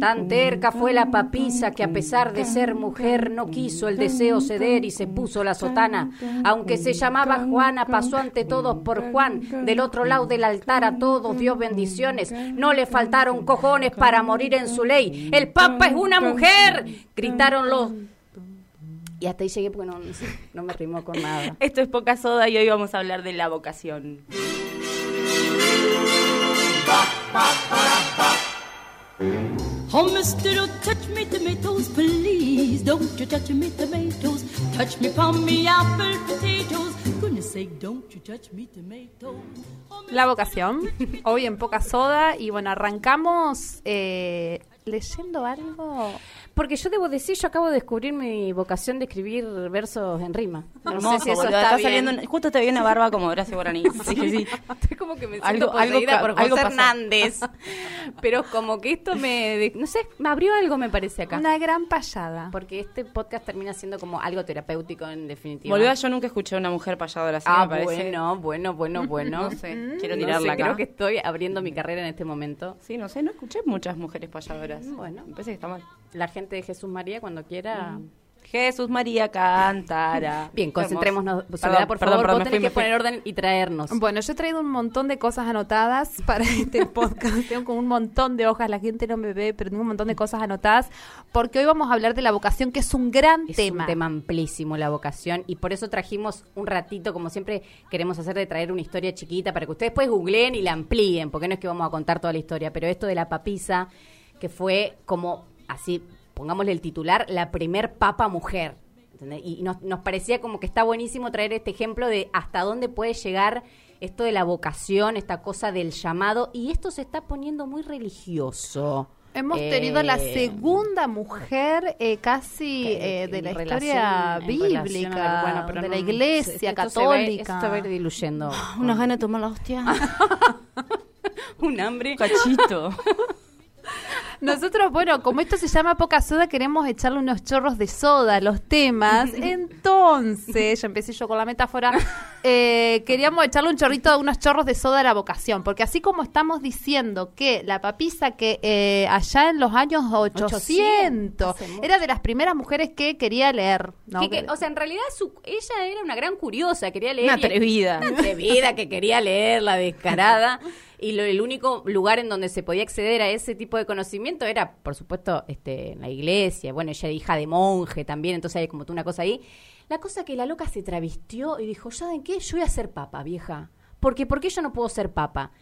Tan terca fue la papisa que a pesar de ser mujer no quiso el deseo ceder y se puso la sotana. Aunque se llamaba Juana, pasó ante todos por Juan. Del otro lado del altar a todos dio bendiciones. No le faltaron cojones para morir en su ley. El Papa es una mujer. Gritaron los y hasta ahí llegué porque no, no, me rimó con nada. Esto es Poca Soda y hoy vamos a hablar de la vocación. Oh, mister, don't touch me tomatoes, please. Don't you touch me tomatoes. Touch me me apple potatoes. Goodness sake, don't you touch me tomatoes. La vocación, hoy en Poca Soda. Y bueno, arrancamos eh, leyendo algo porque yo debo decir, yo acabo de descubrir mi vocación de escribir versos en rima. No sé si eso está, saliendo. Justo te viene barba como Horacio Guaraní. Sí, sí. Estoy como que me siento algo, poseída por José Hernández. Pero como que esto me. No sé, me abrió algo, me parece acá. Una gran payada. Porque este podcast termina siendo como algo terapéutico en definitiva. Volvió, yo nunca escuché a una mujer payadora así, ah, me parece. Bueno, bueno, bueno, bueno. no sé, quiero tirarla acá. Creo que estoy abriendo mi carrera en este momento. Sí, no sé, no escuché muchas mujeres payadoras. Bueno. Me parece que está mal. La gente de Jesús María cuando quiera. Jesús María cantará. Bien, concentrémonos. Soledad, por favor, perdón, vos tenés que poner orden y traernos. Bueno, yo he traído un montón de cosas anotadas para este podcast. tengo como un montón de hojas, la gente no me ve, pero tengo un montón de cosas anotadas porque hoy vamos a hablar de la vocación, que es un gran tema. Es un tema amplísimo la vocación y por eso trajimos un ratito, como siempre queremos hacer, de traer una historia chiquita para que ustedes después googleen y la amplíen, porque no es que vamos a contar toda la historia, pero esto de la papisa, que fue como así pongámosle el titular, la primer papa mujer. Y nos, nos parecía como que está buenísimo traer este ejemplo de hasta dónde puede llegar esto de la vocación, esta cosa del llamado, y esto se está poniendo muy religioso. Hemos tenido la eh, segunda mujer eh, casi eh, de la historia bíblica, de la iglesia católica. Se va, esto diluyendo. Unos ganas de tomar la hostia. Un hambre. Cachito. Nosotros, bueno, como esto se llama poca soda, queremos echarle unos chorros de soda a los temas. Entonces, ya empecé yo con la metáfora, eh, queríamos echarle un chorrito, de unos chorros de soda a la vocación. Porque así como estamos diciendo que la papisa que eh, allá en los años 800, era de las primeras mujeres que quería leer. o sea, en realidad ella era una gran curiosa, quería leer. Una atrevida. Una atrevida que quería leer, la descarada. y lo, el único lugar en donde se podía acceder a ese tipo de conocimiento era, por supuesto, este, en la iglesia. Bueno, ella era hija de monje también, entonces hay como tú una cosa ahí. La cosa que la loca se travistió y dijo, ¿saben qué? Yo voy a ser papa, vieja. Porque, ¿por qué yo no puedo ser papa?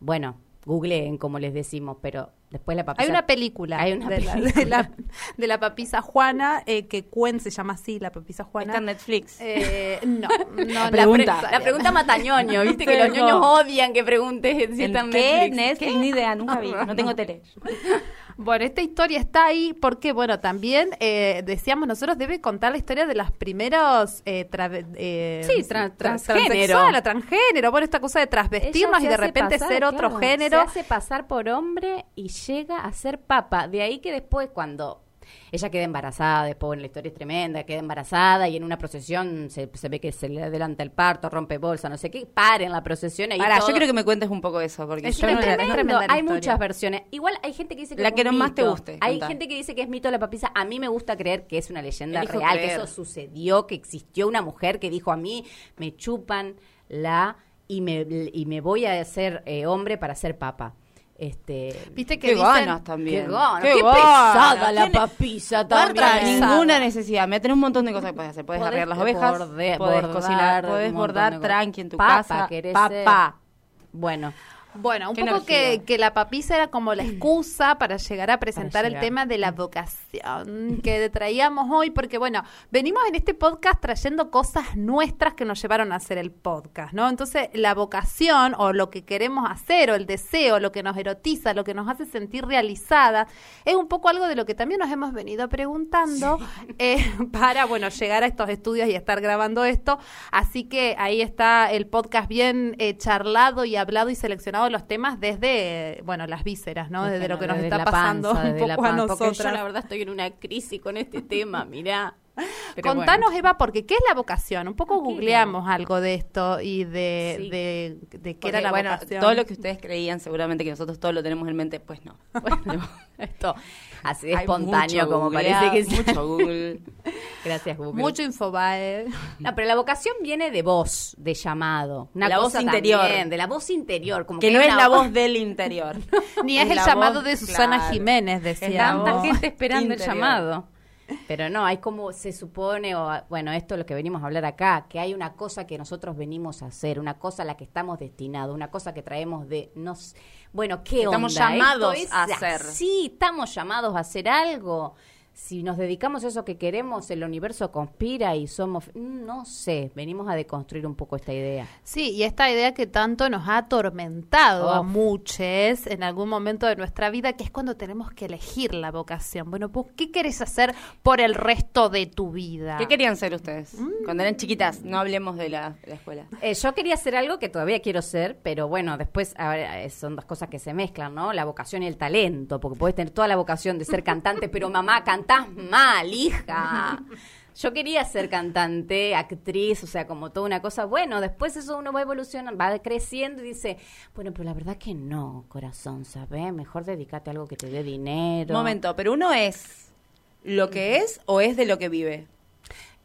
Bueno, googleen, como les decimos, pero después la papisa... Hay una película, hay una de, La, de, la, papisa Juana, eh, que Cuen se llama así, la papisa Juana. Está en Netflix. Eh, no, no, la pregunta. La, pregunta mata ñoño, viste que los ñoños odian que preguntes si está en Netflix. ¿Qué? Ni idea, nunca vi, no tengo tele. Bueno, esta historia está ahí porque, bueno, también eh, decíamos nosotros debe contar la historia de los primeros eh, eh, sí, transgénero. La transgénero, bueno, esta cosa de transvestirnos y de repente ser otro género. Se hace pasar por hombre y llega a ser papa. De ahí que después cuando ella queda embarazada, después la historia es tremenda, queda embarazada y en una procesión se, ve que se le adelanta el parto, rompe bolsa, no sé qué, paren la procesión. Y Ahora, yo quiero que me cuentes un poco eso, porque es, tremendo, hay muchas versiones. Igual hay gente que dice que la que no más te guste. Hay gente que dice que es mito la papisa. A mí me gusta creer que es una leyenda real, que eso sucedió, que existió una mujer que dijo a mí me chupan la y me, y me voy a hacer eh, hombre para ser papa. Este, Viste que qué ganas también. Qué, ganas, qué, pesada la papisa también. Ninguna necesidad. Me tenés un montón de cosas que puedes hacer. Puedes arreglar las ovejas, puedes cocinar, puedes bordar tranqui en tu casa. Papá. Bueno, bueno, un poco que, que, la papisa era como la excusa para llegar a presentar el tema de la vocación que traíamos hoy, porque bueno, venimos en este podcast trayendo cosas nuestras que nos llevaron a hacer el podcast, ¿no? Entonces, la vocación o lo que queremos hacer o el deseo, lo que nos erotiza, lo que nos hace sentir realizada, es un poco algo de lo que también nos hemos venido preguntando eh, para, bueno, llegar a estos estudios y estar grabando esto. Así que ahí está el podcast bien eh, charlado y hablado y seleccionado los temas desde, bueno, las vísceras, ¿no? Desde, lo que nos está pasando un poco a nosotros. yo la verdad estoy en una crisis con este tema, mirá. Contanos, Eva, porque ¿qué es la vocación? Un poco googleamos algo de esto y de, de, qué era la bueno, vocación. Todo lo que ustedes creían, seguramente que nosotros todos lo tenemos en mente, pues no. Bueno, esto así de espontáneo como parece que es. Mucho Google. Gracias, Google. Mucho Infobae. No, pero la vocación viene de voz, de llamado. Una la voz interior. de la voz interior. Como que, no es la voz del interior. Ni es, el llamado de Susana Jiménez, decía. Tanta gente esperando el llamado. Pero no, hay como se supone, o bueno, esto es lo que venimos a hablar acá, que hay una cosa que nosotros venimos a hacer, una cosa a la que estamos destinados, una cosa que traemos de nos bueno, ¿qué estamos llamados a hacer. Sí, estamos llamados a hacer algo si nos dedicamos a eso que queremos, el universo conspira y somos, mm, no sé, venimos a deconstruir un poco esta idea. Sí, y esta idea que tanto nos ha atormentado a muchos en algún momento de nuestra vida, que es cuando tenemos que elegir la vocación. Bueno, pues, ¿qué querés hacer por el resto de tu vida? ¿Qué querían ser ustedes mm. cuando eran chiquitas? No hablemos de la, escuela. Eh, yo quería hacer algo que todavía quiero ser, pero bueno, después ahora, son dos cosas que se mezclan, ¿no? La vocación y el talento, porque puedes tener toda la vocación de ser cantante, pero mamá, canta cantás mal, hija. Yo quería ser cantante, actriz, o sea, como toda una cosa. Bueno, después eso uno va evolucionando, va creciendo y dice, bueno, pero la verdad que no, corazón, ¿sabes? Mejor dedícate a algo que te dé dinero. Momento, pero uno es lo que es o es de lo que vive.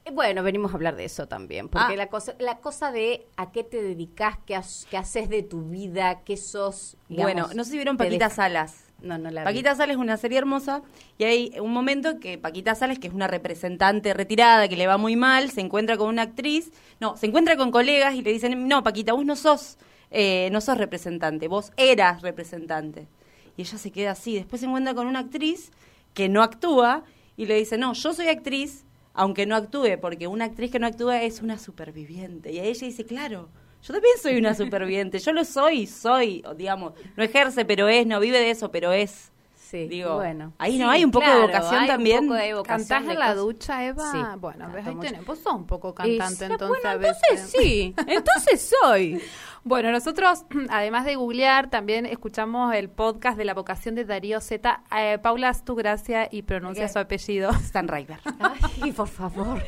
Eh, bueno, venimos a hablar de eso también, porque ah. la cosa la cosa de a qué te dedicas, qué, haces de tu vida, qué sos. bueno, no sé si vieron Paquita Salas. No, no Paquita Sales es una serie hermosa y hay un momento que Paquita Sales, que es una representante retirada, que le va muy mal, se encuentra con una actriz, no, se encuentra con colegas y le dicen, no, Paquita, vos no sos, eh, no sos representante, vos eras representante. Y ella se queda así, después se encuentra con una actriz que no actúa y le dice, no, yo soy actriz, aunque no actúe, porque una actriz que no actúa es una superviviente. Y ella dice, claro, yo también soy una superviviente, yo lo soy, soy, digamos, no ejerce, pero es, no vive de eso, pero es. Sí, Digo, bueno. Ahí no hay un poco de vocación también. Un poco de ¿Cantás en la ducha, Eva? Sí, bueno, ves, ahí tenés. Vos sos un poco cantante, entonces. Bueno, entonces sí, entonces soy. Bueno, nosotros, además de googlear, también escuchamos el podcast de la vocación de Darío Z. Eh, Paula, haz tu gracia y pronuncia su apellido. Stanriver. Ay, por favor.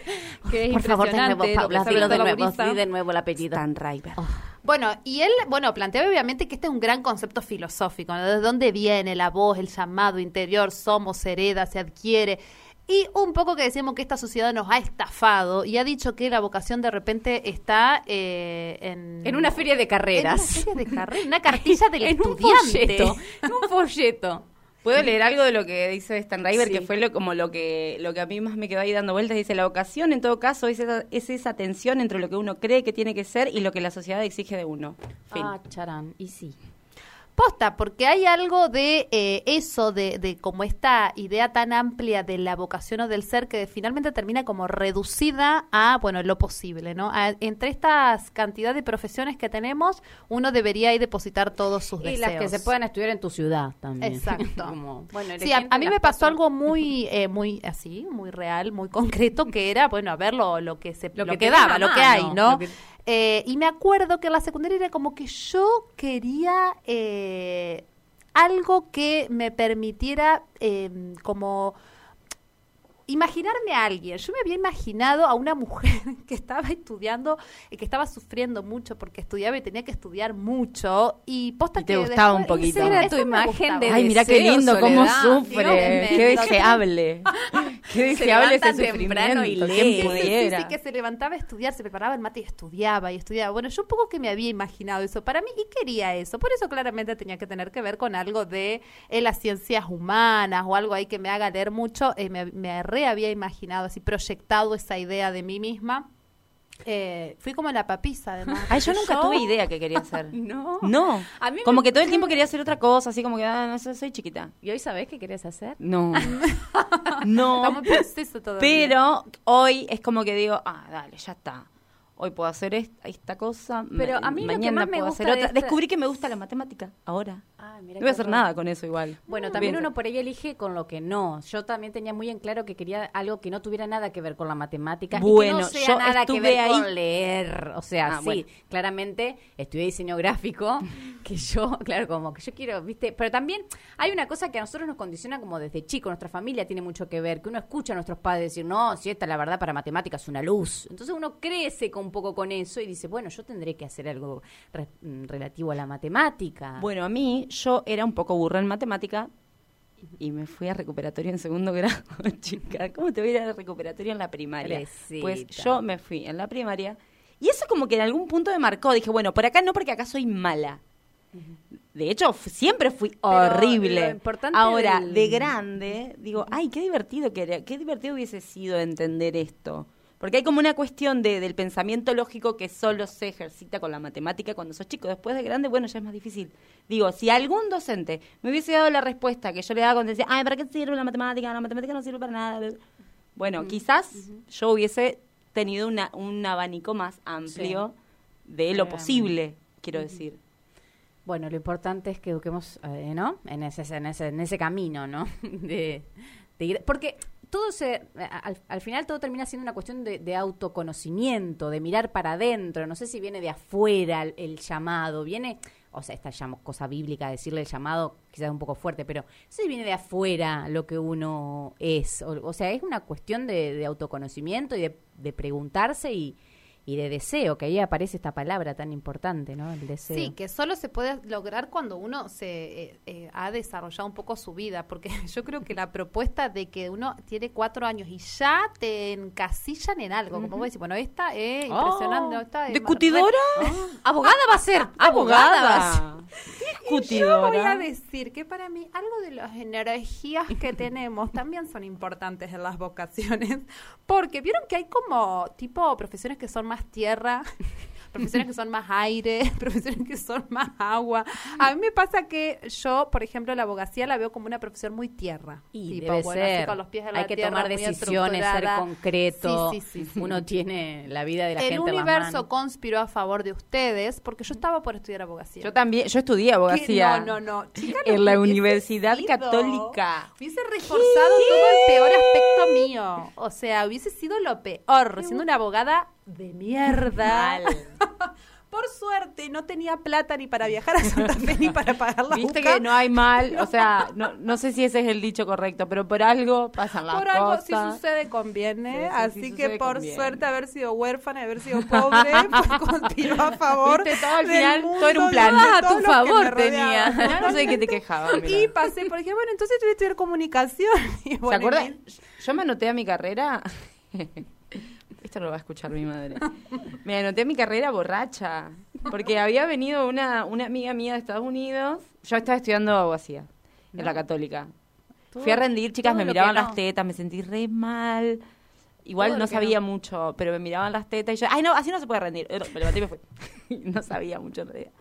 Que por favor, de nuevo, Paula, dilo de nuevo, de nuevo el apellido. Stanriver. Oh. Bueno, y él, bueno, plantea obviamente que este es un gran concepto filosófico, ¿no? ¿De dónde viene la voz, el llamado interior, somos, hereda, se adquiere? Y un poco que decimos que esta sociedad nos ha estafado y ha dicho que la vocación de repente está eh, en... En una feria de carreras. En una feria de carreras, una cartilla del estudiante. Un folleto. un folleto. ¿Puedo leer algo de lo que dice Stan River, que fue lo, como lo que, lo que a mí más me quedó ahí dando vueltas? Dice, la vocación en todo caso es esa, es esa tensión entre lo que uno cree que tiene que ser y lo que la sociedad exige de uno. Ah, charán, y sí. Posta, porque hay algo de eh, eso, de, de, como esta idea tan amplia de la vocación o del ser que finalmente termina como reducida a, bueno, lo posible, ¿no? entre estas cantidad de profesiones que tenemos, uno debería ir depositar todos sus deseos. Y las que se puedan estudiar en tu ciudad también. Exacto. bueno, sí, a, mí me pasó algo muy, eh, muy así, muy real, muy concreto, que era, bueno, a ver lo, lo que se lo, que, daba, lo que hay, ¿no? Eh, y me acuerdo que en la secundaria era como que yo quería eh, algo que me permitiera eh, como imaginarme a alguien. Yo me había imaginado a una mujer que estaba estudiando y que estaba sufriendo mucho porque estudiaba y tenía que estudiar mucho y posta te gustaba un poquito. Esa era tu imagen de Ay, mira qué lindo cómo sufre. qué deseable. qué deseable ese temprano y lee. Sí, sí, que se levantaba a estudiar, se preparaba el mate y estudiaba y estudiaba. Bueno, yo un poco que me había imaginado eso para mí y quería eso. Por eso claramente tenía que tener que ver con algo de eh, las ciencias humanas o algo ahí que me haga leer mucho. Eh, me, me había imaginado, así proyectado esa idea de mí misma. Eh, fui como la papisa, además. Ay, yo nunca tuve idea que quería hacer. no. No. A mí como que todo el tiempo quería hacer otra cosa, así como que, ah, no sé, soy chiquita. ¿Y hoy sabés qué querías hacer? No. no. Pero hoy es como que digo, ah, dale, ya está hoy puedo hacer esta, cosa, Pero ma- a mí lo que mañana más me puedo gusta hacer otra. esta- Descubrí que me gusta la matemática ahora. Ah, mira no voy a hacer horror. nada con eso igual. Bueno, también Bien. uno por ahí elige con lo que no. Yo también tenía muy en claro que quería algo que no tuviera nada que ver con la matemática y que Bueno, no sea yo nada que ver ahí- con leer. O sea, Ah, sí, bueno. claramente estudié diseño gráfico, que yo, claro, como que yo quiero, ¿viste? Pero también hay una cosa que a nosotros nos condiciona como desde chico, nuestra familia tiene mucho que ver, que uno escucha a nuestros padres decir, no, si esta la verdad para matemáticas es una luz. Entonces uno crece con un poco con eso y dice, bueno, yo tendré que hacer algo re- mm, relativo a la matemática. Bueno, a mí yo era un poco burra en matemática y me fui a recuperatorio en segundo grado, chica. ¿Cómo te voy a ir a recuperatorio en la primaria? Pues yo me fui en la primaria y eso como que en algún punto me marcó. Dije, bueno, por acá no porque acá soy mala. De hecho, siempre fui Pero horrible. Ahora, del- de grande, digo, ay, qué divertido que era- qué divertido hubiese sido entender esto. Porque hay como una cuestión de, del pensamiento lógico que solo se ejercita con la matemática cuando sos chico. Después de grande, bueno, ya es más difícil. Digo, si algún docente me hubiese dado la respuesta que yo le daba cuando decía, ay, ¿para qué sirve la matemática? La matemática no sirve para nada. Bueno, quizás yo hubiese tenido una, un abanico más amplio de lo Claramente. posible, quiero decir. Bueno, lo importante es que eduquemos, eh, ¿no? En ese, en ese, en ese camino, ¿no? De, de ir, porque todo se, al, al final todo termina siendo una cuestión de, de autoconocimiento, de mirar para adentro. No sé si viene de afuera el, llamado, viene, o sea, esta llamo, cosa bíblica, decirle el llamado quizás un poco fuerte, pero no sé si viene de afuera lo que uno es. O, o sea, es una cuestión de, de autoconocimiento y de, de preguntarse y, y de deseo, que ahí aparece esta palabra tan importante, ¿no? El deseo. Sí, que solo se puede lograr cuando uno se eh, eh, ha desarrollado un poco su vida, porque yo creo que la propuesta de que uno tiene cuatro años y ya te encasillan en algo, como vos decís, bueno, esta es impresionante, Oh, esta es ¿Discutidora? re- abogada va a ser, abogada va a ser. Yo voy a Discutidora. decir que para mí algo de las energías que tenemos también son importantes en las vocaciones, porque vieron que hay como tipo profesiones que son más tierra, profesiones que son más aire, profesiones que son más agua. A mí me pasa que yo, por ejemplo, la abogacía la veo como una profesión muy tierra. Y Tipo, debe bueno, ser. con los pies en Hay que tierra, tomar decisiones, ser concreto. Sí, sí, sí, sí. Uno tiene la vida de la El gente las universo conspiró a favor de ustedes porque yo estaba por estudiar abogacía. Yo también, yo estudié ¿Qué? abogacía. No, no, no. Chica, en la Universidad sido, Católica. Hubiese reforzado todo el peor aspecto mío. O sea, hubiese sido lo peor, siendo una abogada de mierda. Mal. Por suerte, no tenía plata ni para viajar a Santa Fe ni para pagar la Viste que no hay mal, o sea, no, no sé si ese es el dicho correcto, pero por algo pasan las Por cosas. algo si sucede conviene, Sí, sí, así si que por conviene. suerte haber sido huérfana y haber sido pobre, pues conspiró a favor. Viste, todo al final, mundo todo era un y plan. Ah, a tu favor tenía. No sé de qué te quejabas. Y mira. pasé, por ejemplo, bueno, entonces tuve que estudiar comunicación. Y ¿Se bueno, acuerdan? y- Yo me anoté a mi carrera. Esto lo va a escuchar mi madre. Me anoté mi carrera borracha. Porque había venido una, una amiga mía de Estados Unidos. Yo estaba estudiando abogacía en la Católica. Todo- Fui a rendir, chicas, me miraban no. las tetas, me sentí re mal. Igual Todo no sabía mucho, pero me miraban las tetas y yo, ay no, así no se puede rendir. Me levanté y me fui. no sabía mucho en realidad.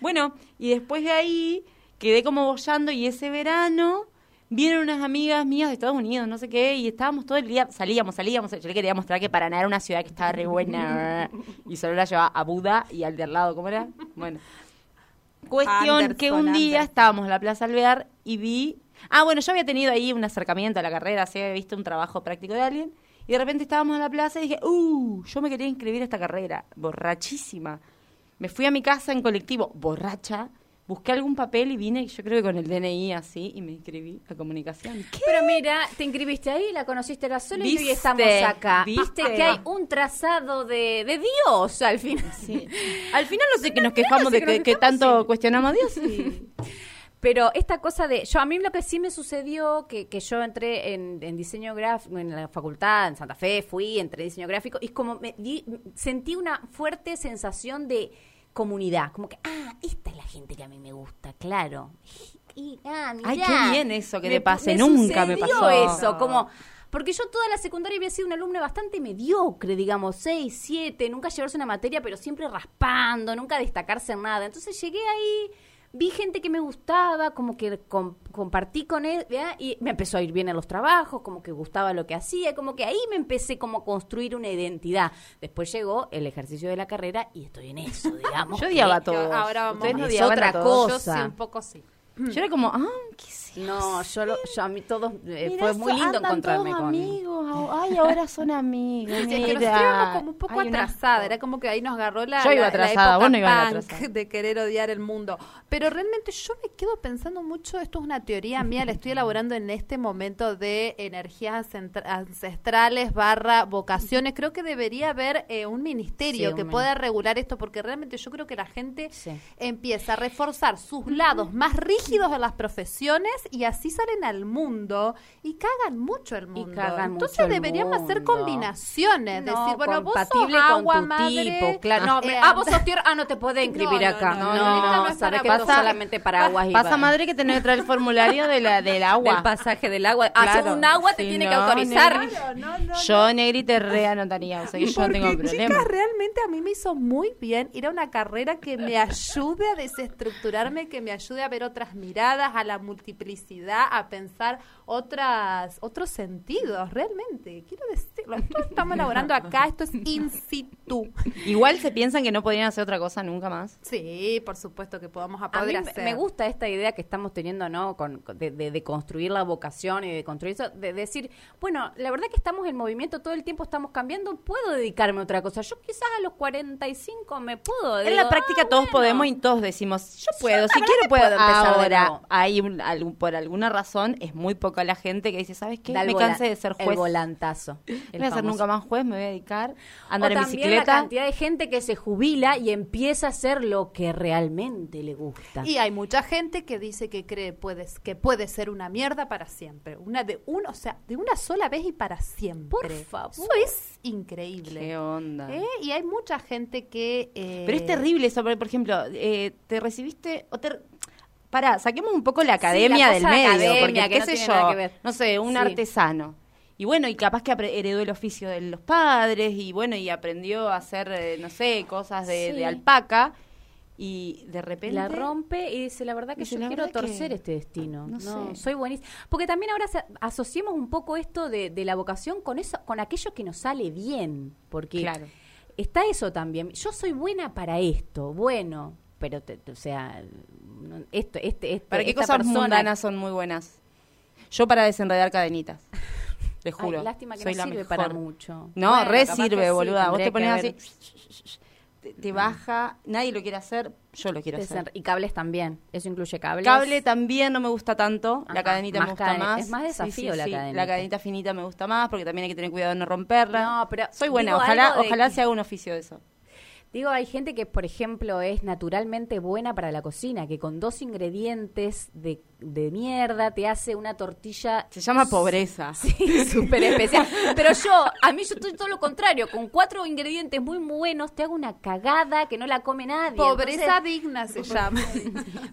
Bueno, y después de ahí quedé como bollando y ese verano vienen unas amigas mías de Estados Unidos, no sé qué, y estábamos todo el día, salíamos, salíamos, yo le quería mostrar que Paraná era una ciudad que estaba re buena, y solo la llevaba a Buda y al de al lado, ¿cómo era? Bueno. Cuestión que un día Anderson. estábamos en la Plaza Alvear y vi... Ah, bueno, yo había tenido ahí un acercamiento a la carrera, así había visto un trabajo práctico de alguien, y de repente estábamos en la plaza y dije, uh, yo me quería inscribir a esta carrera, borrachísima. Me fui a mi casa en colectivo, borracha, busqué algún papel y vine, yo creo que con el DNI así, y me inscribí a comunicación. ¿Qué? Pero mira, te inscribiste ahí, la conociste la sola y estamos acá. Viste, ¿Viste? que hay un trazado de, de Dios al final. Sí. Al final no sé que nos quejamos de que tanto sí. cuestionamos a Dios. Pero esta cosa de, yo a mí lo que sí me sucedió, que, que yo entré en, en diseño gráfico, en la facultad, en Santa Fe, fui, entré en diseño gráfico, y como me di- sentí una fuerte sensación de comunidad, como que, ah, esta es la gente que a mí me gusta, claro. Y, ah, Ay, qué bien eso que Me- te pase, me nunca me pasó. eso, como... Porque yo toda la secundaria había sido una alumna bastante mediocre, digamos, 6, 7, nunca llevarse una materia, pero siempre raspando, nunca destacarse en nada. Entonces llegué ahí vi gente que me gustaba, como que compartí con él, y me empezó a ir bien en los trabajos, como que gustaba lo que hacía, como que ahí me empecé como a construir una identidad. Después llegó el ejercicio de la carrera y estoy en eso, digamos. Yo odiaba todo. Ahora vamos es otra cosa. Yo sí, un poco sí. Yo era como, ah, ¿qué no, yo, yo a mí todos eh, fue muy lindo encontrarme con amigos. Ay, ahora son amigos. Sí, que nosotros como un poco atrasada, era como que ahí nos agarró la, yo iba atrasada, la, época punk de querer odiar el mundo. Pero realmente yo me quedo pensando mucho, esto es una teoría mía, la estoy elaborando en este momento de energías ancestrales barra vocaciones. Creo que debería haber eh, un ministerio que pueda regular esto porque realmente yo creo que la gente empieza a reforzar sus lados más rígidos de las profesiones y así salen al mundo y cagan mucho el mundo. Entonces deberíamos hacer combinaciones, decir, bueno, vos sos agua, con tu madre, tipo, claro. No, ah, vos sos tierra, ah, no te podés inscribir acá. No, no, no, sabes que pasa, solamente para aguas y Pasa madre que tenés que traer el formulario de la, del agua. Del pasaje del agua. Hacer un agua te tiene que autorizar. yo, Negri, te reanotaría, o sea que yo no tengo problema. Chicas, realmente a mí me hizo muy bien ir a una carrera que me ayude a desestructurarme, que me ayude a ver otras miradas, a la multiplicidad a pensar otras otros sentidos, realmente. Quiero decirlo, esto estamos elaborando acá, esto es in situ. Igual se piensan que no podrían hacer otra cosa nunca más. Sí, por supuesto que podamos a poder hacer. Me gusta esta idea que estamos teniendo, ¿no? Con, de, construir la vocación y de construir eso, de decir, bueno, la verdad que estamos en movimiento, todo el tiempo estamos cambiando, puedo dedicarme a otra cosa. Yo quizás a los 45 me puedo. En la práctica ah, todos podemos y todos decimos, yo puedo, si quiero puedo empezar ahora. Hay un, algún, por alguna razón es muy poca la gente que dice, ¿sabes qué? me cansé de ser juez. El volantazo. no voy a ser nunca más juez, me voy a dedicar a andar en bicicleta. la cantidad de gente que se jubila y empieza a hacer lo que realmente le gusta. Y hay mucha gente que dice que cree puedes, que puede ser una mierda para siempre. Una de uno, o sea, de una sola vez y para siempre. Por favor. Eso es increíble. Qué onda. ¿Eh? Y hay mucha gente que... Eh, Pero es terrible eso, por ejemplo, eh, te recibiste o te Pará, saquemos un poco la academia del medio, porque qué sé yo, no sé, un artesano. Y bueno, y capaz que heredó el oficio de los padres y bueno, y aprendió a hacer, eh, no sé, cosas de, alpaca y de repente la rompe y dice la verdad que yo quiero torcer este destino no, soy buenísimo porque también ahora asociemos un poco esto de, la vocación con eso con aquello que nos sale bien porque está eso también. Yo soy buena para esto bueno pero o sea esto, este, este, ¿Para qué cosas mundanas son muy buenas? Yo para desenredar cadenitas. Te juro. lástima que no sirve para mucho. No, re sirve, boluda. Vos te pones así, te, baja, nadie lo quiere hacer, yo lo quiero hacer. Y cables también, eso incluye cables. Cable también no me gusta tanto, la cadenita me gusta más. Es más desafío la cadenita. La cadenita finita me gusta más porque también hay que tener cuidado de no romperla. No, pero soy buena, ojalá, ojalá se haga un oficio de eso. Digo, hay gente que, por ejemplo, es naturalmente buena para la cocina, que con dos ingredientes de, de mierda te hace una tortilla. Se llama pobreza. Sí, súper especial. Pero yo, a mí yo estoy todo lo contrario. Con cuatro ingredientes muy buenos te hago una cagada que no la come nadie. Pobreza digna se llama.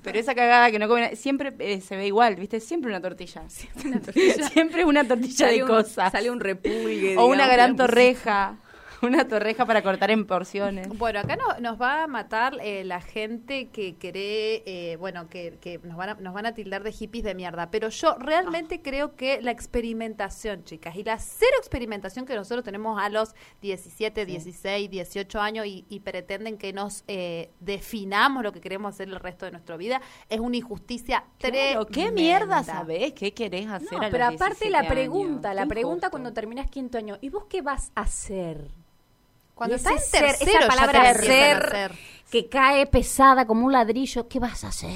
Pero esa cagada que no come nadie, siempre eh, se ve igual, ¿viste? Siempre una tortilla. Siempre una tortilla, siempre una tortilla de cosas. Sale un repulgue. O una gran torreja. Una torreja para cortar en porciones. Bueno, acá nos va a matar eh, la gente que cree, eh, bueno, que, que nos, van a, nos van a tildar de hippies de mierda. Pero yo realmente creo que la experimentación, chicas, y la cero experimentación que nosotros tenemos a los 17, 16, 18 años y, pretenden que nos eh, definamos lo que queremos hacer el resto de nuestra vida, es una injusticia claro, ¿Qué mierda sabés? ¿Qué querés hacer? No, pero aparte la pregunta, la pregunta cuando terminas quinto año, ¿y vos qué vas a hacer? Cuando está en tercero, esa palabra ser, que cae pesada como un ladrillo, ¿qué vas a hacer?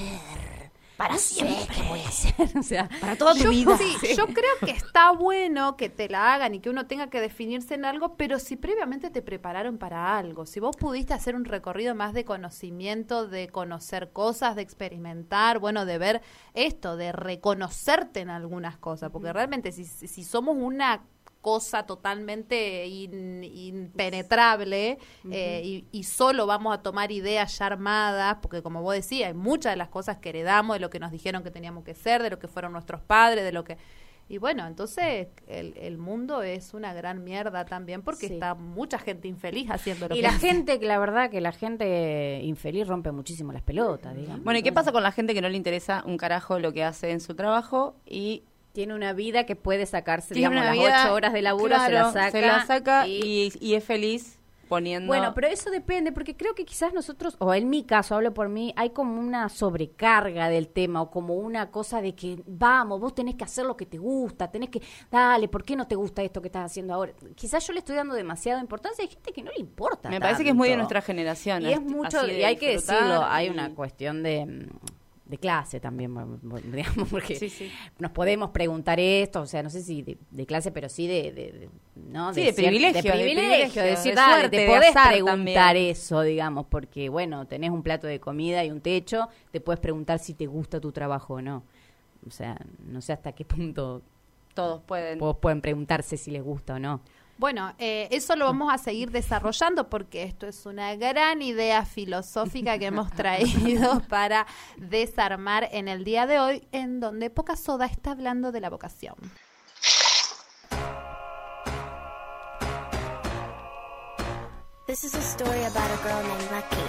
Para siempre voy a hacer, o sea, para toda tu vida. Sí, yo creo que está bueno que te la hagan y que uno tenga que definirse en algo, pero si previamente te prepararon para algo, si vos pudiste hacer un recorrido más de conocimiento, de conocer cosas, de experimentar, bueno, de ver esto, de reconocerte en algunas cosas, porque realmente si, si somos una cosa totalmente impenetrable eh, y, solo vamos a tomar ideas ya armadas, porque como vos decías, hay muchas de las cosas que heredamos, de lo que nos dijeron que teníamos que ser, de lo que fueron nuestros padres, de lo que... Y bueno, entonces el, el mundo es una gran mierda también porque Sí. está mucha gente infeliz haciendo lo Y que la hace. gente, que la verdad que la gente infeliz rompe muchísimo las pelotas, digamos. Bueno, ¿y qué pasa con la gente que no le interesa un carajo lo que hace en su trabajo y Tiene una vida que puede sacarse, tiene digamos, las vida- ocho horas de laburo, se la saca. se la saca y- y, y es feliz poniendo... Bueno, pero eso depende, porque creo que quizás nosotros, o en mi caso, hablo por mí, hay como una sobrecarga del tema, o como una cosa de que, vamos, vos tenés que hacer lo que te gusta, tenés que, dale, ¿por qué no te gusta esto que estás haciendo ahora? Quizás yo le estoy dando demasiada importancia, hay gente que no le importa. Me parece que es muy de nuestra generación. Y es mucho, y hay que decirlo, hay una cuestión de, mm, de clase también, digamos, porque Sí, sí. nos podemos preguntar esto, o sea, no sé si de, de clase, pero sí de, ¿no? Sí, de privilegio, de de privilegio, de decir, de dale, suerte, te podés preguntar también. eso, digamos, porque, bueno, tenés un plato de comida y un techo, te puedes preguntar si te gusta tu trabajo o no. O sea, no sé hasta qué punto Todos pueden. vos pueden preguntarse si les gusta o no. Bueno, eh, eso lo vamos a seguir desarrollando porque esto es una gran idea filosófica que hemos traído para desarmar en el día de hoy, en donde Poca Soda está hablando de la vocación. This is a story about a girl named Lucky.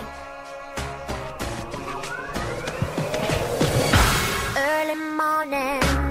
Early morning,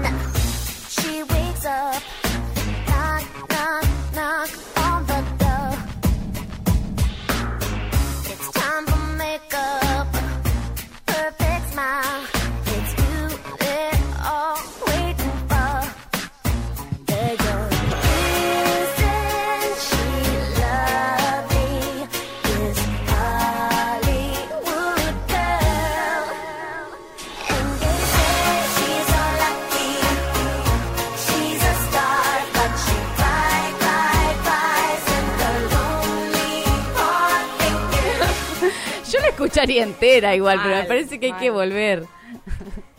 Escucharía entera igual, pero me parece que hay mal. que volver.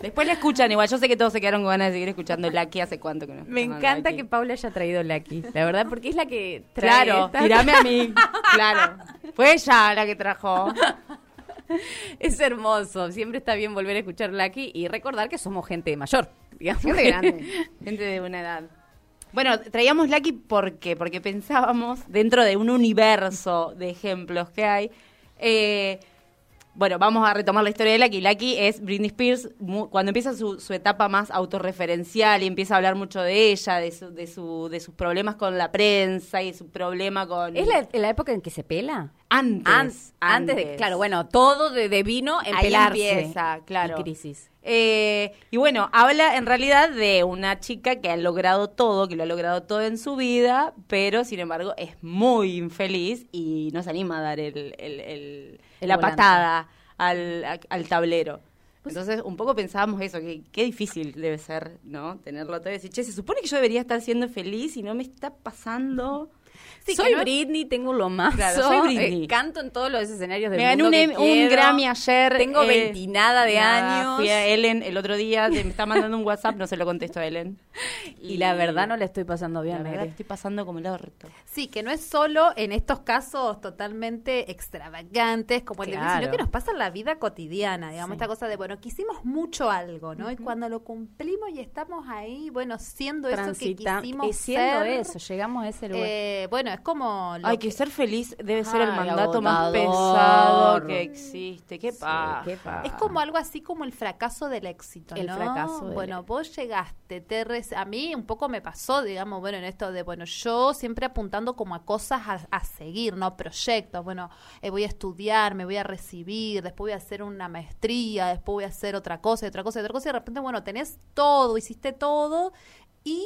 Después la escuchan igual. Yo sé que todos se quedaron con ganas de seguir escuchando Lucky hace cuánto que no. Me encanta Lucky. que Paula haya traído Lucky, la verdad, porque es la que trae Claro, esta- tirame a mí. Claro. Fue ella la que trajo. Es hermoso, siempre está bien volver a escuchar Lucky y recordar que somos gente mayor, digamos. Gente grande. Gente de una edad. Bueno, traíamos Lucky porque porque pensábamos dentro de un universo de ejemplos que hay. eh, bueno, vamos a retomar la historia de Lucky. Lucky es Britney Spears mu- cuando empieza su, su etapa más autorreferencial y empieza a hablar mucho de ella, de, su, de, su, de sus problemas con la prensa y su problema con... ¿Es la, la época en que se pela? Antes. An- antes, de, claro, bueno, todo de, de vino en Ahí pelarse. empieza, claro. Y crisis. Eh, y bueno, habla en realidad de una chica que ha logrado todo, que lo ha logrado todo en su vida, pero sin embargo es muy infeliz y no se anima a dar el, el- el- la volante. patada al, tablero. Entonces, un poco pensábamos eso, que qué difícil debe ser, ¿no? Tenerlo todo y decir, che, se supone que yo debería estar siendo feliz y no me está pasando. Sí, soy no- Britney, tengo lo más. Claro, soy Britney. canto en todos los escenarios del Me gané mundo un, que Em- un quiero. Grammy ayer. Tengo eh, veintinada de nada, años. Fui a Ellen el otro día, me está mandando un WhatsApp, no se lo contesto a Ellen. Y la verdad no le estoy pasando bien. La verdad Mere. estoy pasando como el orto. Sí, que no es solo en estos casos totalmente extravagantes como el de Britney, sino Claro. que nos pasa en la vida cotidiana, digamos, Sí. esta cosa de, bueno, quisimos mucho algo, ¿no? Y cuando lo cumplimos y estamos ahí, bueno, siendo eso que quisimos y siendo ser, eso, llegamos a ese lugar. eh, bueno, es como... lo Ay, que ser feliz debe ser el mandato más pesado que existe. Qué Sí, qué. Es como algo así como el fracaso del éxito, El ¿no? fracaso del Bueno, vos llegaste, te a mí un poco me pasó, digamos, bueno, en esto de, bueno, yo siempre apuntando como a cosas a, a seguir, ¿no? Proyectos, bueno, eh, voy a estudiar, me voy a recibir, después voy a hacer una maestría, después voy a hacer otra cosa, y otra cosa, y otra cosa, y de repente, bueno, tenés todo, hiciste todo, y...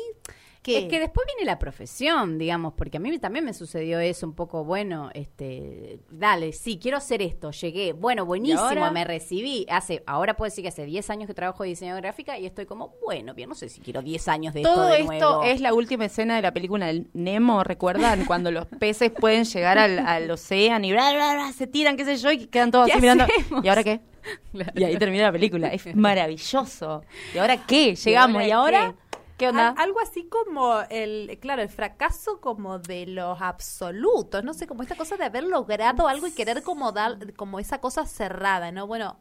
Es que después viene la profesión, digamos, porque a mí también me sucedió eso un poco, bueno, este, dale, sí, quiero hacer esto, llegué, bueno, buenísimo, me recibí, hace, ahora puedo decir que hace 10 años que trabajo de diseño gráfica y estoy como, bueno, bien, no sé si quiero 10 años de esto Todo de esto es la última escena de la película del Nemo, ¿recuerdan? Cuando los peces pueden llegar al, al océano y bla, bla, bla, se tiran, qué sé yo, y quedan todos ¿Qué así mirando. ¿Y ahora qué? Claro. Y ahí termina la película. Es maravilloso. ¿Y ahora qué? Llegamos. ¿Y ahora? ¿Qué onda? Al- algo así como el, claro, el fracaso como de los absolutos, no sé, como esta cosa de haber logrado algo y querer como dar, como esa cosa cerrada, ¿no? Bueno,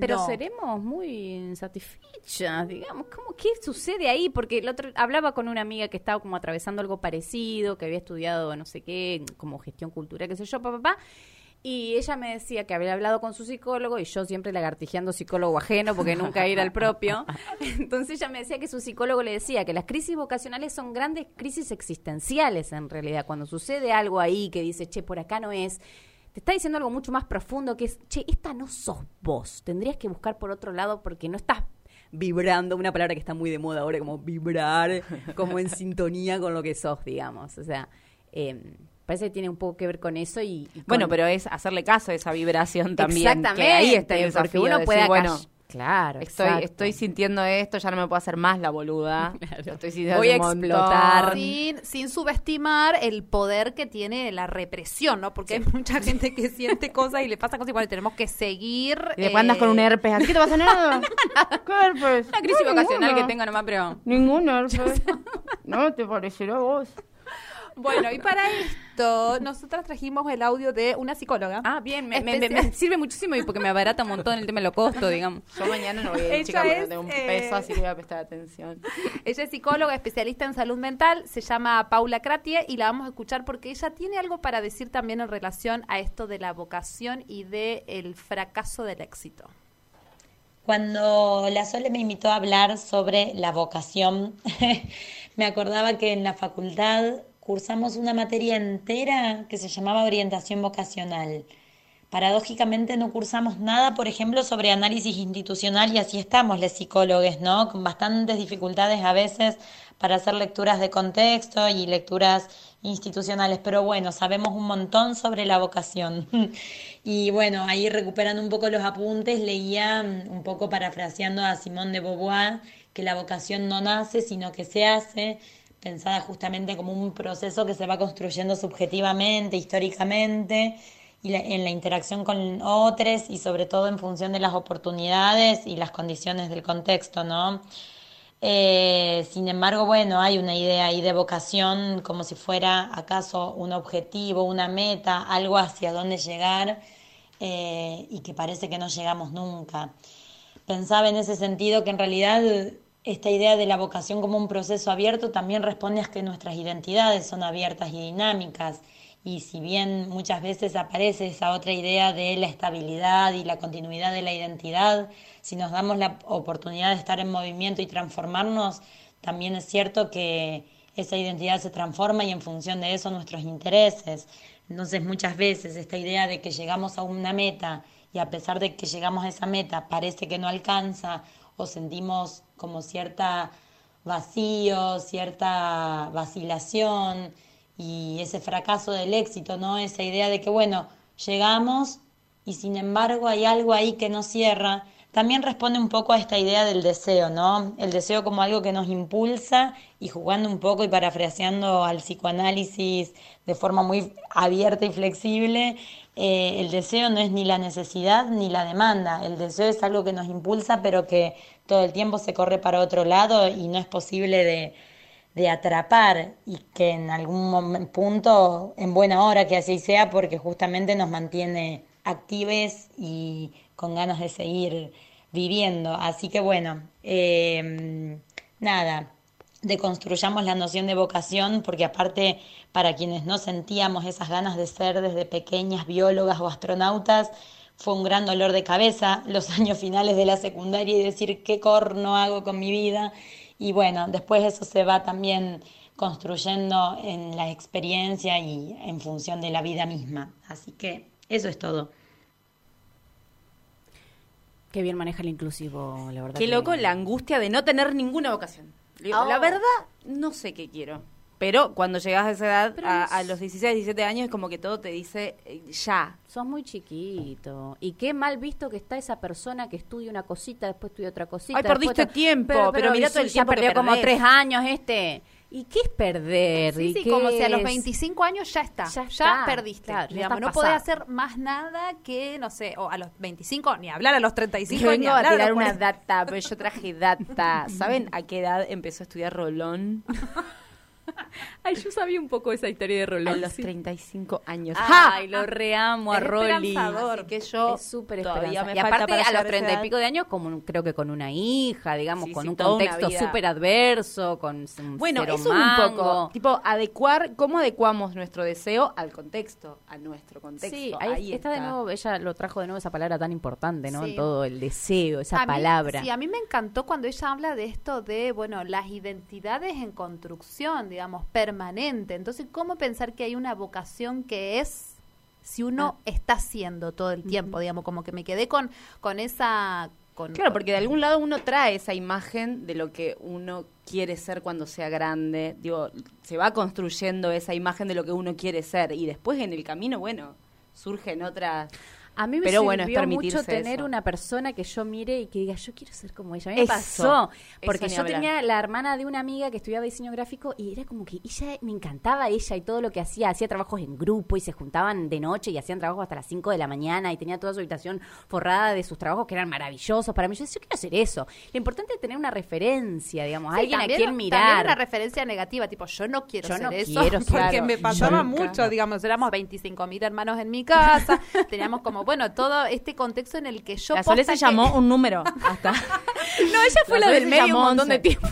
Pero No. seremos muy insatisfechas, digamos. ¿Cómo, ¿Qué sucede ahí? Porque el otro hablaba con una amiga que estaba como atravesando algo parecido, que había estudiado no sé qué, como gestión cultural, qué sé yo, papá, papá. Y ella me decía que había hablado con su psicólogo y yo siempre lagartijeando psicólogo ajeno porque nunca ir al propio. Entonces ella me decía que su psicólogo le decía que las crisis vocacionales son grandes crisis existenciales en realidad. Cuando sucede algo ahí que dice, che, por acá no es, te está diciendo algo mucho más profundo que es, che, esta no sos vos. Tendrías que buscar por otro lado porque no estás vibrando, una palabra que está muy de moda ahora, como vibrar, como en sintonía con lo que sos, digamos. O sea, eh, parece que tiene un poco que ver con eso y... y Bueno, con- pero es hacerle caso a esa vibración también. Exactamente, Que ahí está el porque desafío uno de puede bueno, Claro, estoy, exacto. estoy sintiendo esto, ya no me puedo hacer más la boluda. Lo estoy sintiendo Voy a explotar. Sin, sin subestimar el poder que tiene la represión, ¿no? Porque hay mucha gente que siente cosas y le pasa cosas y bueno, tenemos que seguir. Y después andas con un eh, herpes. ¿A qué te pasa nada? ¿Qué herpes? Una crisis No, vocacional que tengo nomás, pero... Ningún herpes. No te parecerá a vos. Bueno, y para esto, nosotras trajimos el audio de una psicóloga. Ah, bien, me, sirve muchísimo y porque me abarata un montón el tema de los costos, digamos. Yo mañana no voy a Ella ir, chica, porque tengo un eh, peso, así que voy a prestar atención. Ella es psicóloga, especialista en salud mental, se llama Paula Kratie y la vamos a escuchar porque ella tiene algo para decir también en relación a esto de la vocación y de el fracaso del éxito. Cuando la Sole me invitó a hablar sobre la vocación, me acordaba que en la facultad cursamos una materia entera que se llamaba orientación vocacional. Paradójicamente no cursamos nada, por ejemplo, sobre análisis institucional y así estamos los psicólogos, ¿no? Con bastantes dificultades a veces para hacer lecturas de contexto y lecturas institucionales, pero bueno, sabemos un montón sobre la vocación. Y bueno, ahí recuperando un poco los apuntes, leía un poco parafraseando a Simone de Beauvoir que la vocación no nace, sino que se hace, pensada justamente como un proceso que se va construyendo subjetivamente, históricamente, y en la interacción con otros y sobre todo en función de las oportunidades y las condiciones del contexto, ¿no? Eh, sin embargo, bueno, hay una idea ahí de vocación como si fuera acaso un objetivo, una meta, algo hacia dónde llegar eh, y que parece que no llegamos nunca. Pensaba en ese sentido que en realidad esta idea de la vocación como un proceso abierto también responde a que nuestras identidades son abiertas y dinámicas. Y si bien muchas veces aparece esa otra idea de la estabilidad y la continuidad de la identidad, si nos damos la oportunidad de estar en movimiento y transformarnos, también es cierto que esa identidad se transforma y en función de eso nuestros intereses. Entonces muchas veces esta idea de que llegamos a una meta y a pesar de que llegamos a esa meta parece que no alcanza o sentimos como cierta vacío, cierta vacilación y ese fracaso del éxito, ¿no? Esa idea de que, bueno, llegamos y sin embargo hay algo ahí que no cierra. También responde un poco a esta idea del deseo, ¿no? El deseo como algo que nos impulsa y jugando un poco y parafraseando al psicoanálisis de forma muy abierta y flexible, eh, el deseo no es ni la necesidad ni la demanda. El deseo es algo que nos impulsa pero que todo el tiempo se corre para otro lado y no es posible de, de atrapar y que en algún punto, en buena hora que así sea, porque justamente nos mantiene actives y con ganas de seguir viviendo. Así que bueno, eh, nada, deconstruyamos la noción de vocación, porque aparte para quienes no sentíamos esas ganas de ser desde pequeñas biólogas o astronautas, fue un gran dolor de cabeza los años finales de la secundaria y decir qué corno hago con mi vida. Y bueno, después eso se va también construyendo en la experiencia y en función de la vida misma. Así que eso es todo. Qué bien maneja el inclusivo, la verdad. Qué que- loco la angustia de no tener ninguna vocación. La Oh. verdad, no sé qué quiero. Pero cuando llegas a esa edad, a, los 16, 17 años, es como que todo te dice eh, ya. Sos muy chiquito. Y qué mal visto que está esa persona que estudia una cosita, después estudia otra cosita. Ay, después perdiste otra- tiempo, pero mirá todo el ya tiempo que perdió como tres años este. ¿Y qué es perder? Sí, ¿Y sí, qué como si a los es? 25 años ya está, Ya perdiste. claro, ya digamos, no podés hacer más nada que, no sé, o a los 25, ni hablar a los 35, Yo ni vengo a hablar tirar una 40. data, pero yo traje data. ¿Saben a qué edad empezó a estudiar Rolón? Ay, yo sabía un poco esa historia de A Rolón. los sí. 35 años. Ay, lo reamo a Es Rolly. esperanzador. Así que yo es súper esperanza. me Y aparte a los llegar a esa treinta y edad. pico de años, como un- creo que con una hija, digamos, Sí, con sí, un contexto súper adverso, con un Bueno, cero eso es un poco, mango. tipo, adecuar, ¿cómo adecuamos nuestro deseo al contexto, a nuestro contexto? Sí, ahí, está, de nuevo, ella lo trajo de nuevo esa palabra tan importante, ¿no? Sí. Todo el deseo, esa A mí- palabra. sí, a mí me encantó cuando ella habla de esto de, bueno, las identidades en construcción, digamos, permanente. Entonces, ¿cómo pensar que hay una vocación que es si uno está haciendo todo el tiempo, digamos, como que me quedé con, con esa... Con, Claro, porque de algún lado uno trae esa imagen de lo que uno quiere ser cuando sea grande. Digo, se va construyendo esa imagen de lo que uno quiere ser y después en el camino, bueno, surgen otras... A mí me Pero bueno, es sirvió permitirse mucho tener eso. una persona que yo mire y que diga, yo quiero ser como ella. A mí me pasó. Porque yo hablar. tenía la hermana de una amiga que estudiaba diseño gráfico y era como que ella, me encantaba ella y todo lo que hacía. Hacía trabajos en grupo y se juntaban de noche y hacían trabajos hasta las 5 de la mañana y tenía toda su habitación forrada de sus trabajos que eran maravillosos. Para mí, yo decía, yo quiero hacer eso. Lo importante es tener una referencia, digamos, Sí, alguien a también- quien También mirar. una referencia negativa, tipo, yo no quiero Yo ser no eso. quiero, porque claro. me pasaba mucho, digamos, éramos 25 mil hermanos en mi casa, teníamos como, bueno, todo este contexto en el que yo... La posta se que- llamó un número. Hasta, No, ella fue la, Sole del medio un montón de 11. tiempo.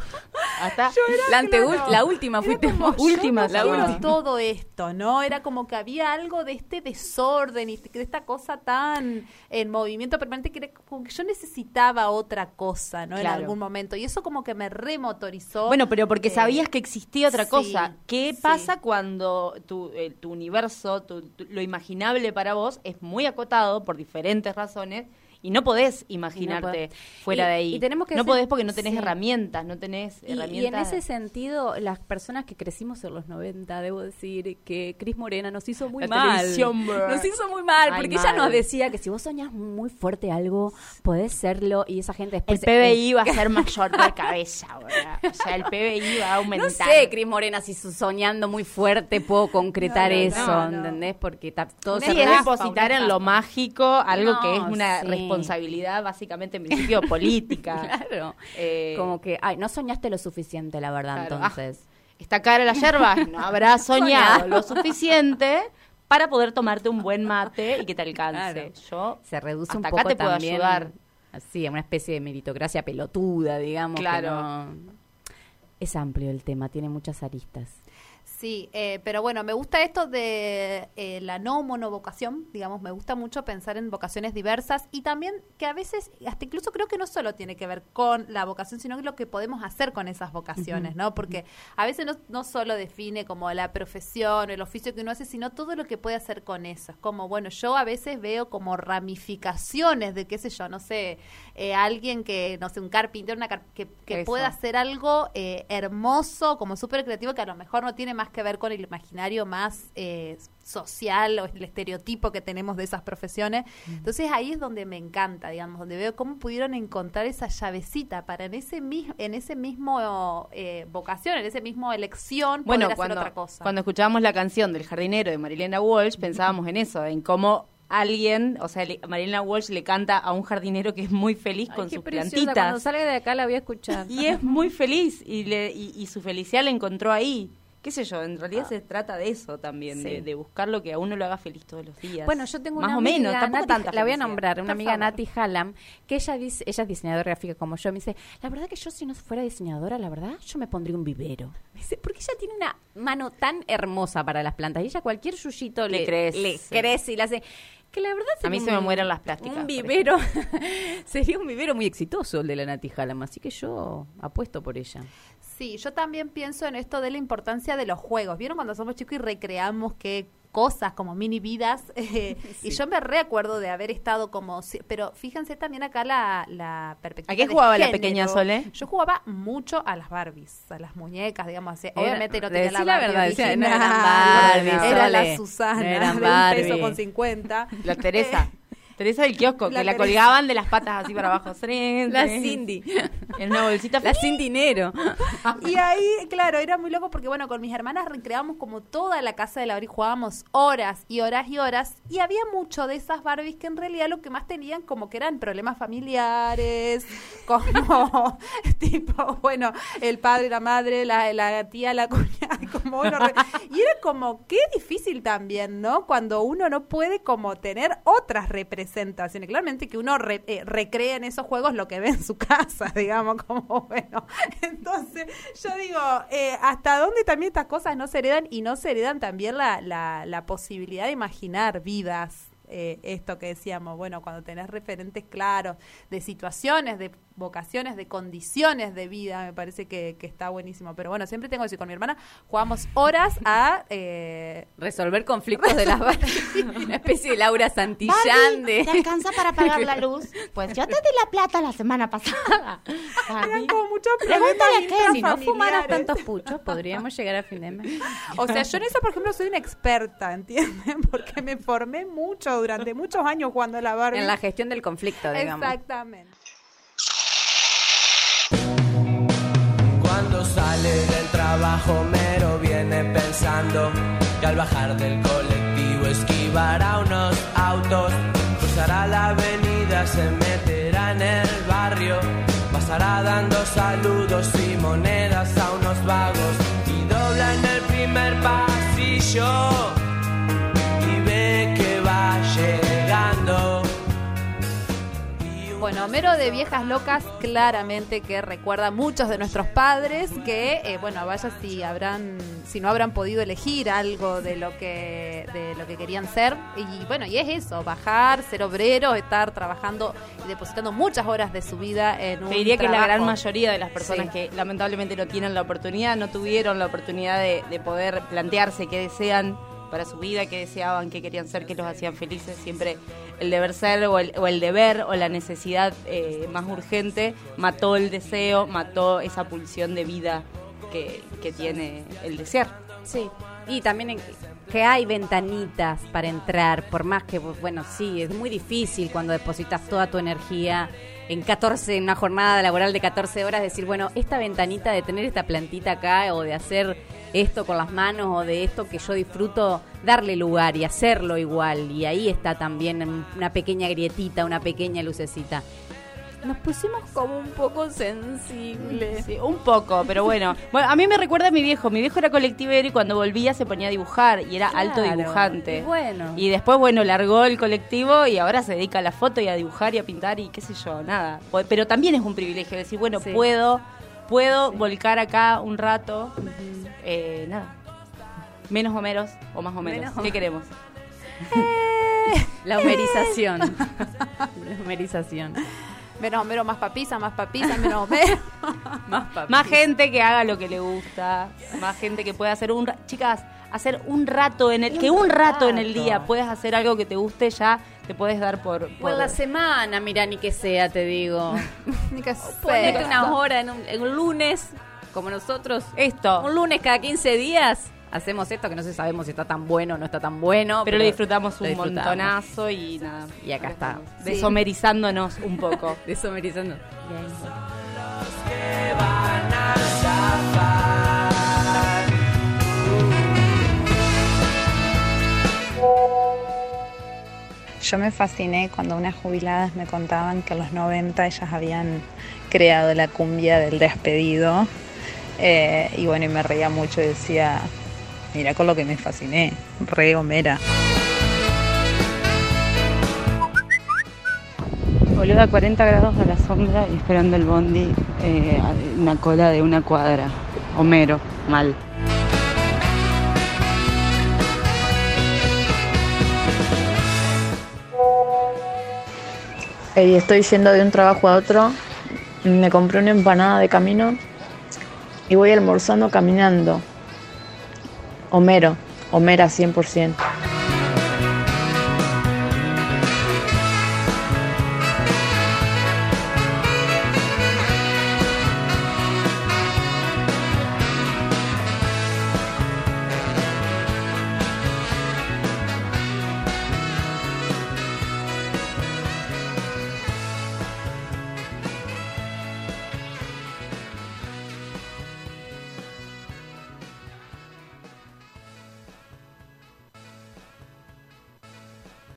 Hasta La, anteul- claro. la última fuiste vos. Última, la última. todo esto, ¿no? Era como que había algo de este desorden y de esta cosa tan en movimiento permanente que era como que yo necesitaba otra cosa, ¿no? En algún momento. Y eso como que me remotorizó. Bueno, pero porque Eh, sabías que existía otra sí, cosa. ¿Qué sí. pasa cuando tu, eh, tu universo, tu- tu- lo imaginable para vos es muy acotado por diferentes razones y no podés imaginarte fuera Y- de ahí? y tenemos que no decir- podés porque no tenés sí. herramientas, no tenés Y, y en herramientas. ese sentido, las personas que crecimos en los 90, debo decir que Cris Morena nos hizo muy La mal. Nos hizo muy mal, Ay, porque ella nos decía que si vos soñás muy fuerte algo, podés serlo, y esa gente el después... PBI va a ser mayor de cabeza, ahora. O sea, el PBI va a No aumentar. sé, Cris Morena, si soñando muy fuerte puedo concretar No, no, eso, no, no. ¿entendés? Porque todo se depositar en lo mágico algo que es No, una sí. Responsabilidad básicamente en principio política. Claro. Eh, Como que, ay, no soñaste lo suficiente, la verdad, Claro. entonces. Está cara la yerba, no habrás soñado lo suficiente para poder tomarte un buen mate y que te alcance. Claro. Yo se reduce hasta un acá poco te puedo también ayudar. así a una especie de meritocracia pelotuda digamos que Claro. no- es amplio el tema tiene muchas aristas Sí, eh, pero bueno, me gusta esto de eh, la no monovocación, digamos, me gusta mucho pensar en vocaciones diversas y también que a veces, hasta incluso creo que no solo tiene que ver con la vocación, sino que lo que podemos hacer con esas vocaciones, ¿no? Porque a veces no, no solo define como la profesión, el oficio que uno hace, sino todo lo que puede hacer con eso. Es como, bueno, yo a veces veo como ramificaciones de, qué sé yo, no sé, eh, alguien que, no sé, un carpintero, una car- que, que pueda hacer algo eh, hermoso, como súper creativo, que a lo mejor no tiene más que ver con el imaginario más eh, social o el estereotipo que tenemos de esas profesiones. Entonces ahí es donde me encanta, digamos, donde veo cómo pudieron encontrar esa llavecita para en ese, mis- en ese mismo eh, vocación, en ese mismo elección, Bueno, poder cuando, hacer otra cosa. cuando escuchábamos la canción del jardinero de Marilena Walsh, pensábamos en eso, en cómo alguien, o sea, le- Marilena Walsh le canta a un jardinero que es muy feliz con sus cuando plantitas. salga de acá la voy a escuchar Y es muy feliz y, le, y, y su felicidad la encontró ahí. Qué sé yo, en realidad se trata de eso también, Sí. de, de buscar lo que a uno lo haga feliz todos los días. Bueno, yo tengo Más una o amiga, menos, Nati- tanta la voy a nombrar, una Por amiga favor. Nati Hallam, que ella dice, ella es diseñadora gráfica como yo, me dice, la verdad que yo si no fuera diseñadora, la verdad, yo me pondría un vivero. Me dice, porque ella tiene una mano tan hermosa para las plantas, y ella cualquier yuyito Le le, crece. le crece y le hace... Que la verdad A mí se me mueren las plásticas, Un vivero, sería un vivero muy exitoso el de la Nati Hallam, así que yo apuesto por ella. Sí, yo también pienso en esto de la importancia de los juegos. ¿Vieron cuando somos chicos y recreamos qué cosas como mini vidas? Eh, Y yo me recuerdo de haber estado como... Pero fíjense también acá la, la perspectiva ¿A qué jugaba la pequeña Sole? Yo jugaba mucho a las Barbies, a las muñecas, digamos así. Obviamente no tenía la la verdad, decía, no original, eran Barbies, Era la Susana, No eran de un peso con 50. La Teresa. Eh, Teresa del kiosco, La que la colgaban de las patas así para abajo. La. Cindy. En una bolsita. La sin dinero. Y ahí, claro, era muy loco porque, bueno, con mis hermanas recreábamos como toda la casa de la Barbie, jugábamos horas y horas y horas, y había mucho de esas Barbies que en realidad lo que más tenían como que eran problemas familiares, como, tipo, bueno, el padre, la madre, la, la tía, la cuñada, como bueno, como, qué difícil también, ¿no? Cuando uno no puede como tener otras representaciones, claramente que uno re- eh, recrea en esos juegos lo que ve en su casa, digamos, como bueno. Entonces, yo digo, eh, ¿hasta dónde también estas cosas no se heredan y no se heredan también la, la, posibilidad de imaginar vidas? eh, esto que decíamos, bueno, cuando tenés referentes claros de situaciones, de vocaciones, de condiciones de vida, me parece que, que está buenísimo. Pero bueno, siempre tengo que decir, con mi hermana jugamos horas a... eh, Resolver conflictos de las. Una especie de Laura Santillán Barbie, de... ¿te alcanza para pagar la luz? Pues yo te di la plata la semana pasada. eran como muchos problemas Si no fumaras tantos puchos, podríamos llegar a fin de mes. O sea, yo en eso, por ejemplo, soy una experta, ¿entienden? Porque me formé mucho durante muchos años jugando a la Barbie. En la gestión del conflicto, digamos. Exactamente. Cuando sale del trabajo mero viene pensando que al bajar del colectivo esquivará unos autos, cruzará la avenida, se meterá en el barrio, pasará dando saludos y monedas a unos vagos y dobla en el primer pasillo Homero de Viejas Locas claramente que recuerda a muchos de nuestros padres que, eh, bueno, vaya si habrán, si no habrán podido elegir algo de lo que, de lo que querían ser. Y bueno, y es eso, bajar, ser obrero, estar trabajando y depositando muchas horas de su vida en un Te diría que la gran mayoría de las personas Sí. que lamentablemente no tienen la oportunidad, no tuvieron la oportunidad de, de poder plantearse qué desean para su vida, qué deseaban, qué querían ser, qué los hacían felices. Siempre el deber ser o el, o el deber o la necesidad eh, más urgente mató el deseo, mató esa pulsión de vida que, que tiene el desear. Sí. Y también en- que hay ventanitas para entrar, por más que, bueno, sí, es muy difícil cuando depositas toda tu energía en 14, en una jornada laboral de 14 horas, decir, bueno, esta ventanita de tener esta plantita acá o de hacer esto con las manos o de esto que yo disfruto, darle lugar y hacerlo igual. Y ahí está también una pequeña grietita, una pequeña lucecita. Nos pusimos como un poco sensibles. Sí, un poco, pero bueno. Bueno, a mí me recuerda a mi viejo. Mi viejo era colectivero y cuando volvía se ponía a dibujar y era alto dibujante. Y bueno. Y después, bueno, largó el colectivo y ahora se dedica a la foto y a dibujar y a pintar y qué sé yo, nada. Pero también es un privilegio decir, bueno, Sí. puedo, puedo volcar acá un rato. Eh, nada. Menos homeros o más homeros. Menos ¿Qué queremos? La homerización. La homerización. Menos Homero, más papisa, más papisa, menos Homero. Más papi. Más gente que haga lo que le gusta, más gente que pueda hacer un chicas, hacer un rato en el que un rato en el día puedas hacer algo que te guste, ya te puedes dar por, por- la semana, mira, ni que sea, te digo. Ni que Ponete sea. unas horas en un, en un lunes, como nosotros. esto, Un lunes cada 15 días hacemos esto que no sé sabemos si está tan bueno o no está tan bueno. pero lo disfrutamos lo un disfrutamos. montonazo y nada. Y acá está. Desomerizándonos un poco. Desomerizando. que van a zafar. Yo me fasciné cuando unas jubiladas me contaban que en los 90 ellas habían creado la cumbia del despedido. Eh, y bueno, y me reía mucho y decía, mira con lo que me fasciné, re Homera. Boluda, 40 grados a la sombra y esperando el bondi, eh, una cola de una cuadra. Homero, mal. Y estoy yendo de un trabajo a otro. Me compré una empanada de camino y voy almorzando caminando. Homero, Homera 100%.